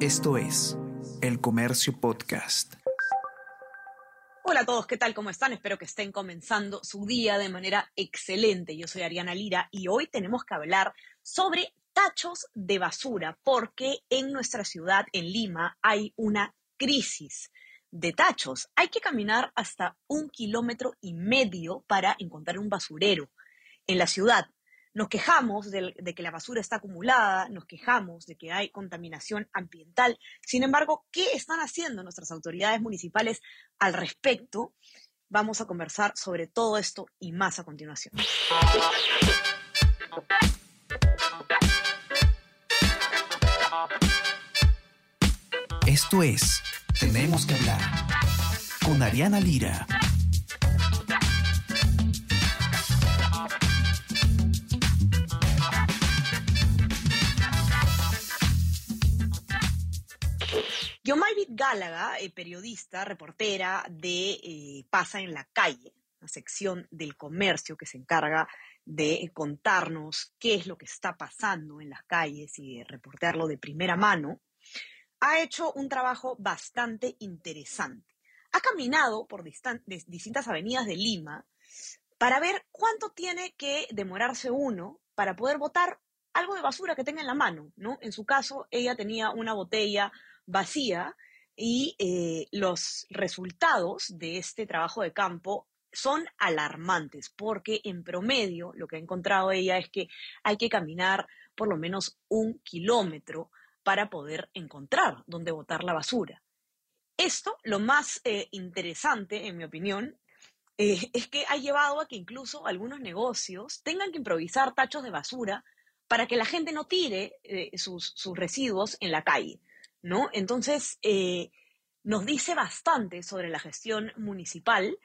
Esto es El Comercio Podcast. Hola a todos, ¿qué tal? ¿Cómo están? Espero que estén comenzando su día de manera excelente. Yo soy Ariana Lira y hoy tenemos que hablar sobre tachos de basura porque en nuestra ciudad, en Lima, hay una crisis de tachos. Hay que caminar hasta un kilómetro y medio para encontrar un basurero en la ciudad. Nos quejamos de, que la basura está acumulada, nos quejamos de que hay contaminación ambiental. Sin embargo, ¿qué están haciendo nuestras autoridades municipales al respecto? Vamos a conversar sobre todo esto y más a continuación. Esto es Tenemos que hablar con Ariana Lira. Yomaybit Gálaga, eh, periodista, reportera de eh, Pasa en la Calle, una sección del comercio que se encarga de contarnos qué es lo que está pasando en las calles y de reportearlo de primera mano, ha hecho un trabajo bastante interesante. Ha caminado por distintas avenidas de Lima para ver cuánto tiene que demorarse uno para poder botar algo de basura que tenga en la mano, ¿no? En su caso, ella tenía una botella vacía y eh, los resultados de este trabajo de campo son alarmantes porque en promedio lo que ha encontrado ella es que hay que caminar por lo menos un kilómetro para poder encontrar dónde botar la basura. Esto, lo más eh, interesante, en mi opinión, eh, es que ha llevado a que incluso algunos negocios tengan que improvisar tachos de basura para que la gente no tire sus, sus residuos en la calle. ¿No? Entonces, eh, nos dice bastante sobre la gestión municipal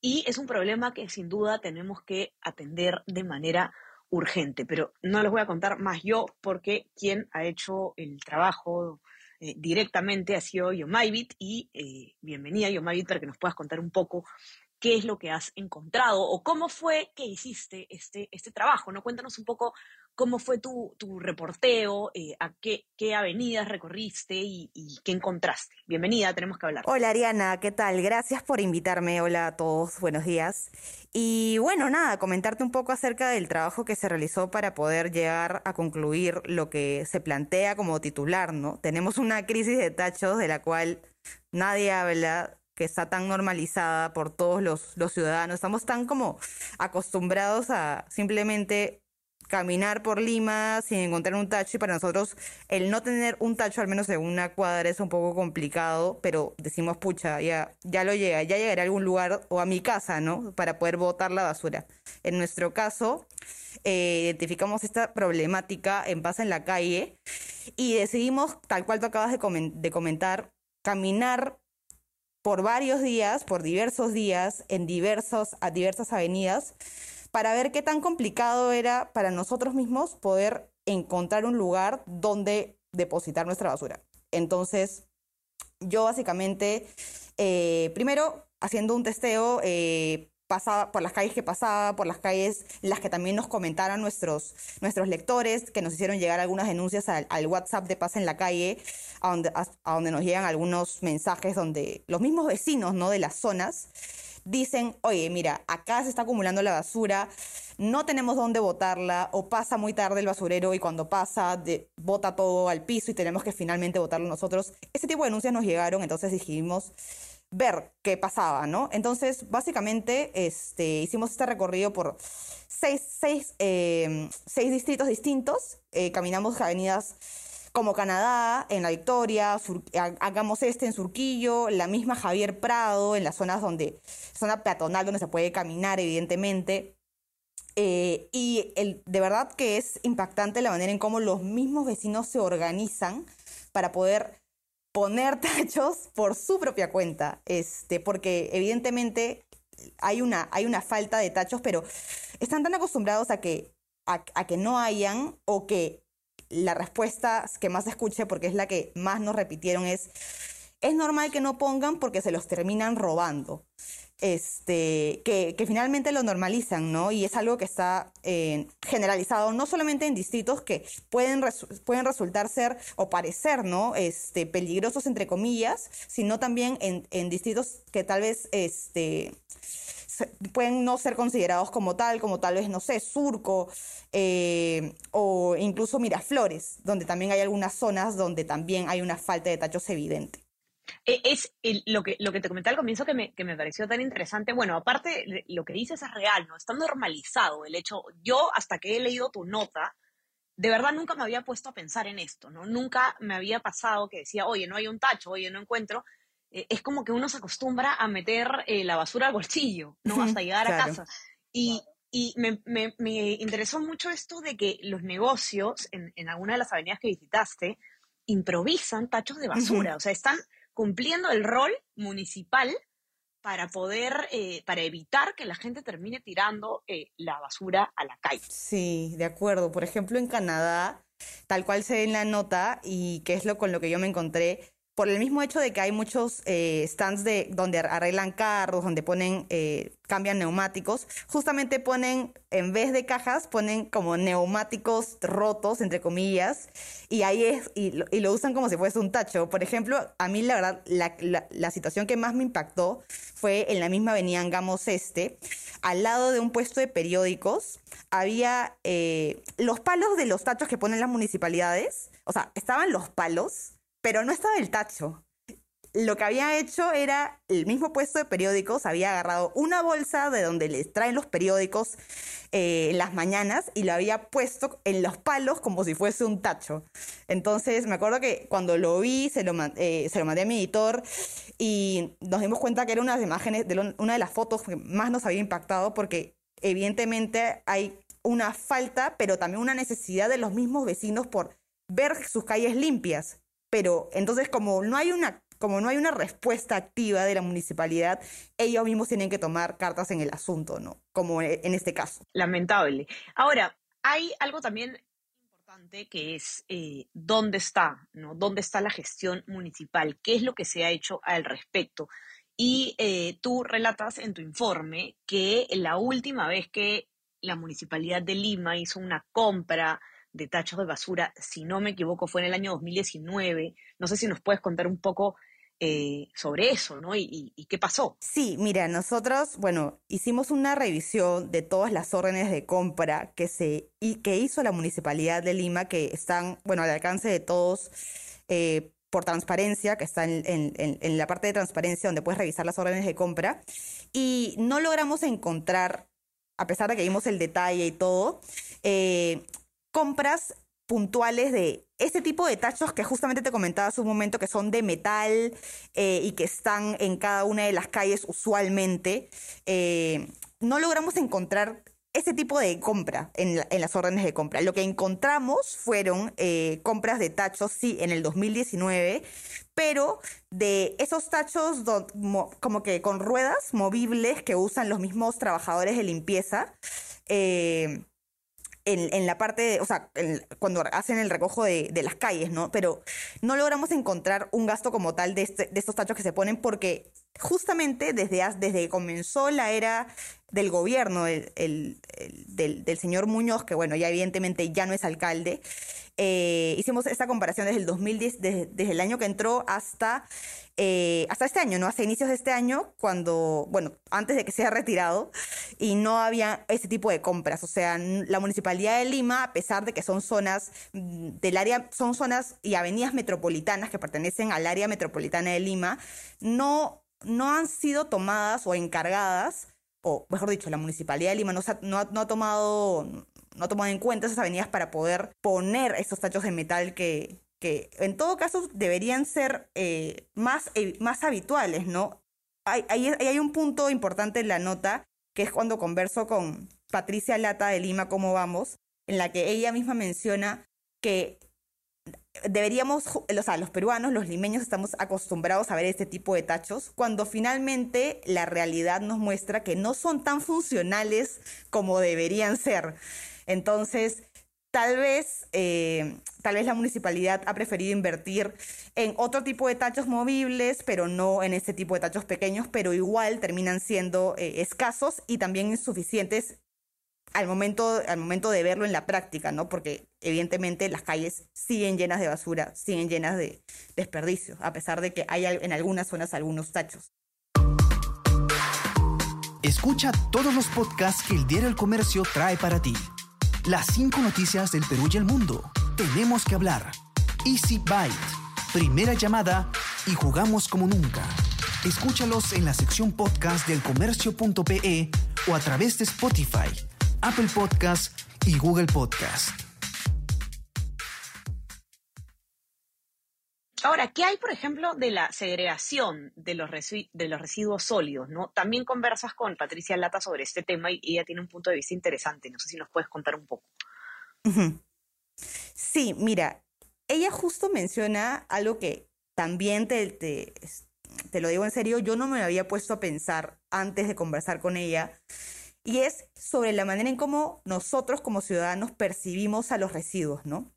y es un problema que sin duda tenemos que atender de manera urgente, pero no les voy a contar más yo porque quien ha hecho el trabajo eh, directamente ha sido Yomaybit y eh, bienvenida Yomaybit para que nos puedas contar un poco qué es lo que has encontrado o cómo fue que hiciste este, este trabajo, ¿no? Cuéntanos un poco cómo fue tu, reporteo, eh, a qué, avenidas recorriste y, qué encontraste. Bienvenida, tenemos que hablar. Hola Ariana, ¿qué tal? Gracias por invitarme. Hola a todos, buenos días. Y bueno, nada, comentarte un poco acerca del trabajo que se realizó para poder llegar a concluir lo que se plantea como titular, ¿no? Tenemos una crisis de tachos de la cual nadie habla, que está tan normalizada por todos los, los ciudadanos. Estamos tan como acostumbrados a simplemente caminar por Lima sin encontrar un tacho y para nosotros el no tener un tacho al menos en una cuadra es un poco complicado, pero decimos, pucha, ya, ya lo llega, ya llegaré a algún lugar o a mi casa, ¿no? Para poder botar la basura. En nuestro caso, eh, identificamos esta problemática en Pasa en la calle y decidimos, tal cual tú acabas de, de comentar, caminar por varios días, por diversos días, en diversos, a diversas avenidas, para ver qué tan complicado era para nosotros mismos poder encontrar un lugar donde depositar nuestra basura. Entonces, yo básicamente, eh, primero, haciendo un testeo, eh, pasaba por las calles que pasaba, por las calles las que también nos comentaron nuestros, nuestros lectores, que nos hicieron llegar algunas denuncias al, WhatsApp de Paz en la Calle, a donde, a donde nos llegan algunos mensajes donde los mismos vecinos ¿no? de las zonas dicen, oye, mira, acá se está acumulando la basura, no tenemos dónde botarla, o pasa muy tarde el basurero y cuando pasa, de, bota todo al piso y tenemos que finalmente botarlo nosotros. Ese tipo de denuncias nos llegaron, entonces dijimos ver qué pasaba, ¿no? Entonces, básicamente, este, hicimos este recorrido por seis, seis, eh, seis distritos distintos, eh, caminamos avenidas como Canadá, en La Victoria, hagamos este en Surquillo, la misma Javier Prado, en las zonas donde, zona peatonal donde se puede caminar, evidentemente. Eh, y el, de verdad que es impactante la manera en cómo los mismos vecinos se organizan para poder poner tachos por su propia cuenta, este, porque evidentemente hay una, hay una falta de tachos, pero están tan acostumbrados a que, a que no hayan o que la respuesta que más escuché, porque es la que más nos repitieron, es, es normal que no pongan porque se los terminan robando. este, que, finalmente lo normalizan, ¿no? Y es algo que está eh, generalizado, no solamente en distritos que pueden, pueden resultar ser o parecer, ¿no? Este, peligrosos, entre comillas, sino también en, en distritos que tal vez, este, pueden no ser considerados como tal, como tal vez, no sé, Surco eh, o incluso Miraflores, donde también hay algunas zonas donde también hay una falta de tachos evidente. E, es lo, que, lo que te comenté al comienzo que me, que me pareció tan interesante. Bueno, aparte, lo que dices es real, ¿no? Está normalizado el hecho. Yo, hasta que he leído tu nota, de verdad nunca me había puesto a pensar en esto, ¿no? Nunca me había pasado que decía, oye, no hay un tacho, oye, no encuentro. Eh, es como que uno se acostumbra a meter eh, la basura al bolsillo, ¿no? Hasta llegar a casa. Y, y me, me, me, interesó mucho esto de que los negocios en, en alguna de las avenidas que visitaste improvisan tachos de basura, o sea, están cumpliendo el rol municipal para poder, eh, para evitar que la gente termine tirando la basura a la calle. Sí, de acuerdo. Por ejemplo, en Canadá, tal cual se ve en la nota y que es lo con lo que yo me encontré, por el mismo hecho de que hay muchos eh, stands de, donde arreglan carros, donde ponen, eh, cambian neumáticos, justamente ponen, en vez de cajas, ponen como neumáticos rotos, entre comillas, y ahí es, y lo, usan como si fuese un tacho. Por ejemplo, a mí la verdad, la, situación que más me impactó fue en la misma avenida Angamos Este, al lado de un puesto de periódicos, había eh, los palos de los tachos que ponen las municipalidades, o sea, estaban los palos pero no estaba el tacho. Lo que había hecho era el mismo puesto de periódicos, había agarrado una bolsa de donde les traen los periódicos eh, en las mañanas y lo había puesto en los palos como si fuese un tacho. Entonces me acuerdo que cuando lo vi se lo, eh, mandé a mi editor y nos dimos cuenta que era una de las imágenes, de una de las fotos que más nos había impactado porque evidentemente hay una falta, pero también una necesidad de los mismos vecinos por ver sus calles limpias. Pero entonces como no hay una como no hay una respuesta activa de la municipalidad, ellos mismos tienen que tomar cartas en el asunto, ¿no? Como e, en este caso. Lamentable. Ahora, hay algo también importante que es eh, dónde está, ¿no? ¿Dónde está la gestión municipal? ¿Qué es lo que se ha hecho al respecto? Y eh, tú relatas en tu informe que la última vez que la municipalidad de Lima hizo una compra de tachos de basura, si no me equivoco, fue en el año 2019. No sé si nos puedes contar un poco eh, sobre eso, ¿no? Y, qué pasó. Sí, mira, nosotros, bueno, hicimos una revisión de todas las órdenes de compra que, se, y que hizo la Municipalidad de Lima, que están, bueno, al alcance de todos. Eh, por transparencia, que está en, la parte de transparencia donde puedes revisar las órdenes de compra, y no logramos encontrar, a pesar de que vimos el detalle y todo, eh, compras puntuales de este tipo de tachos que justamente te comentaba hace un momento que son de metal eh, y que están en cada una de las calles usualmente, eh, no logramos encontrar ese tipo de compra en, las órdenes de compra. Lo que encontramos fueron eh, compras de tachos, sí, en el 2019, pero de esos tachos como que con ruedas movibles que usan los mismos trabajadores de limpieza en, la parte, o sea, cuando hacen el recojo de, las calles, ¿no? Pero no logramos encontrar un gasto como tal de, este, de estos tachos que se ponen porque justamente desde, desde que comenzó la era del gobierno del, del, señor Muñoz, que bueno, ya evidentemente ya no es alcalde, eh, hicimos esta comparación desde el 2010, desde, el año que entró hasta, eh, hasta este año, ¿no? Hasta inicios de este año, cuando, bueno, antes de que sea retirado, y no había ese tipo de compras. O sea, la Municipalidad de Lima, a pesar de que son zonas mm, del área, son zonas y avenidas metropolitanas que pertenecen al área metropolitana de Lima, no, no han sido tomadas o encargadas o mejor dicho, la Municipalidad de Lima no, no, no, ha tomado no ha tomado en cuenta esas avenidas para poder poner estos tachos de metal que, que en todo caso deberían ser eh, más, eh, más habituales, ¿no? Hay, hay, hay, un punto importante en la nota, que es cuando converso con Patricia Lata de Lima, ¿cómo vamos? En la que ella misma menciona que deberíamos, o sea, los peruanos, los limeños estamos acostumbrados a ver este tipo de tachos, cuando finalmente la realidad nos muestra que no son tan funcionales como deberían ser. Entonces, Tal vez, eh, tal vez la municipalidad ha preferido invertir en otro tipo de tachos movibles, pero no en este tipo de tachos pequeños, pero igual terminan siendo eh, escasos y también insuficientes al momento, al momento de verlo en la práctica, ¿no? Porque evidentemente las calles siguen llenas de basura, siguen llenas de desperdicios, a pesar de que hay en algunas zonas algunos tachos. Escucha todos los podcasts que el Diario El Comercio trae para ti. Las cinco noticias del Perú y el mundo. Tenemos que hablar. Easy Byte. Primera llamada y jugamos como nunca. Escúchalos en la sección podcast del comercio.pe o a través de Spotify, Apple Podcast y Google Podcast. Ahora, ¿qué hay, por ejemplo, de la segregación de los, de los residuos sólidos? ¿no? También conversas con Patricia Lata sobre este tema y ella tiene un punto de vista interesante. No sé si nos puedes contar un poco. Sí, mira, ella justo menciona algo que también te, te, te lo digo en serio, yo no me había puesto a pensar antes de conversar con ella, y es sobre la manera en cómo nosotros como ciudadanos percibimos a los residuos, ¿no?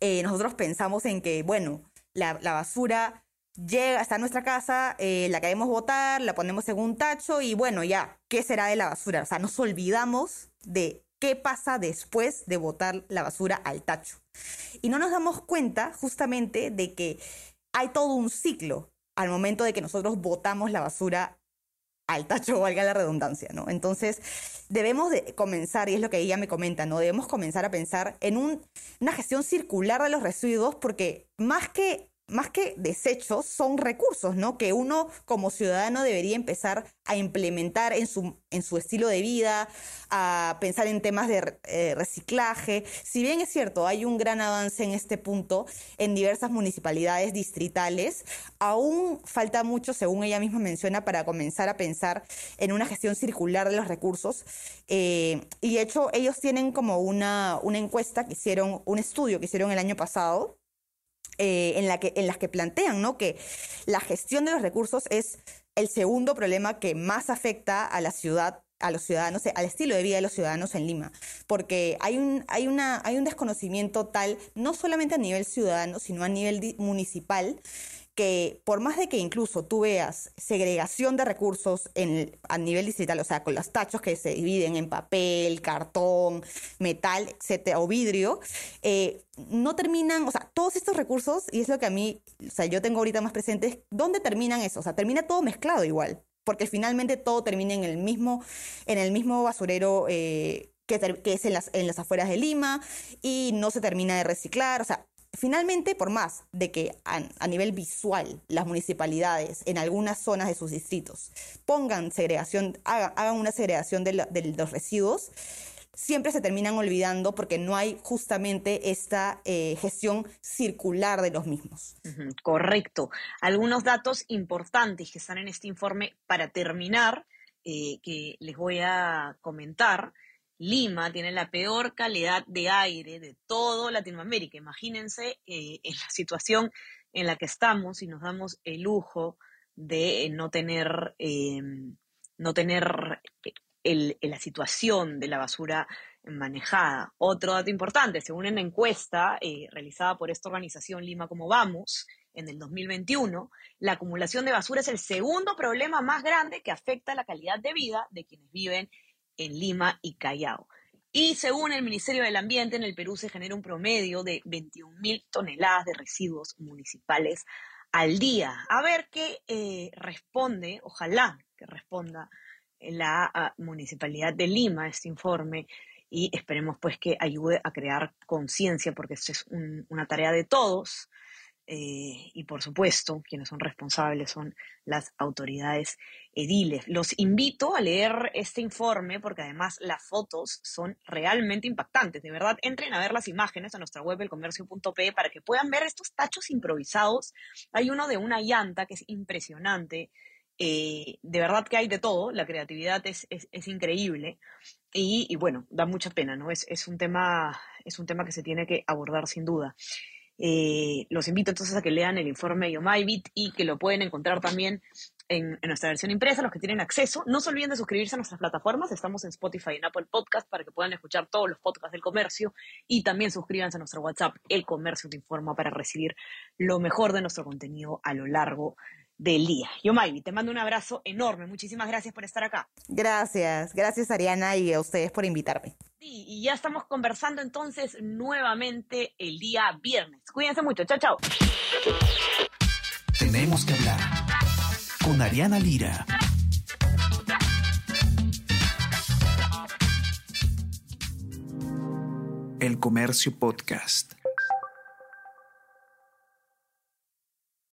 Eh, nosotros pensamos en que, bueno, la, basura llega hasta nuestra casa, eh, la queremos botar, la ponemos en un tacho y bueno, ya, ¿qué será de la basura? O sea, nos olvidamos de qué pasa después de botar la basura al tacho. Y no nos damos cuenta justamente de que hay todo un ciclo al momento de que nosotros botamos la basura al tacho, valga la redundancia, ¿no? Entonces, debemos de comenzar, y es lo que ella me comenta, ¿no? Debemos comenzar a pensar en una gestión circular de los residuos porque más que más que desechos, son recursos, ¿no? Que uno como ciudadano debería empezar a implementar en su, en su estilo de vida, a pensar en temas de eh, reciclaje. Si bien es cierto, hay un gran avance en este punto en diversas municipalidades distritales, aún falta mucho, según ella misma menciona, para comenzar a pensar en una gestión circular de los recursos. Eh, y de hecho, ellos tienen como una, una encuesta que hicieron, un estudio que hicieron el año pasado, eh, en, la que, en las que plantean ¿no? que la gestión de los recursos es el segundo problema que más afecta a la ciudad a los ciudadanos, al estilo de vida de los ciudadanos en Lima, porque hay un, hay una, hay un desconocimiento tal, no solamente a nivel ciudadano, sino a nivel municipal, que por más de que incluso tú veas segregación de recursos en, a nivel distrital, o sea, con los tachos que se dividen en papel, cartón, metal, etcétera, o vidrio, eh, no terminan, o sea, todos estos recursos, y es lo que a mí, o sea, yo tengo ahorita más presente, ¿dónde terminan eso? O sea, termina todo mezclado igual, porque finalmente todo termina en el mismo, en el mismo basurero. Eh, que, que, es en las, en las afueras de Lima y no se termina de reciclar, o sea, Finalmente, por más de que a, nivel visual las municipalidades en algunas zonas de sus distritos pongan segregación, hagan, una segregación de, los residuos, siempre se terminan olvidando porque no hay justamente esta eh, gestión circular de los mismos. correcto. Algunos datos importantes que están en este informe para terminar, eh, que les voy a comentar. Lima tiene la peor calidad de aire de todo Latinoamérica. Imagínense eh, en la situación en la que estamos y nos damos el lujo de eh, no tener, em, no tener la situación de la basura manejada. Otro dato importante, según una encuesta eh, realizada por esta organización Lima Como Vamos, en el 2021, la acumulación de basura es el segundo problema más grande que afecta la calidad de vida de quienes viven en Lima y Callao. Y según el Ministerio del Ambiente, en el Perú se genera un promedio de 21.000 toneladas de residuos municipales al día. A ver qué eh, responde, ojalá que responda la ah, Municipalidad de Lima este informe y esperemos pues que ayude a crear conciencia porque esto es una tarea de todos eh, y por supuesto, quienes son responsables son las autoridades ediles. Los invito a leer este informe porque además las fotos son realmente impactantes. De verdad, entren a ver las imágenes a nuestra web elcomercio.pe para que puedan ver estos tachos improvisados. Hay uno de una llanta que es impresionante. Eh, de verdad que hay de todo, la creatividad es, es, increíble y, bueno, da mucha pena, ¿no? Es, es, un tema, es un tema que se tiene que abordar sin duda. Eh, los invito entonces a que lean el informe de Yomaibit y que lo pueden encontrar también en, nuestra versión impresa, los que tienen acceso. No se olviden de suscribirse a nuestras plataformas. Estamos en Spotify y en Apple Podcast para que puedan escuchar todos los podcasts del comercio. Y también suscríbanse a nuestro WhatsApp, El Comercio te informa, para recibir lo mejor de nuestro contenido a lo largo del día. Yo, Maybi, te mando un abrazo enorme. Muchísimas gracias por estar acá. Gracias, gracias Ariana y a ustedes por invitarme. Sí, y ya estamos conversando entonces nuevamente el día viernes. Cuídense mucho. Chao, chao. Tenemos que hablar con Ariana Lira. El Comercio Podcast.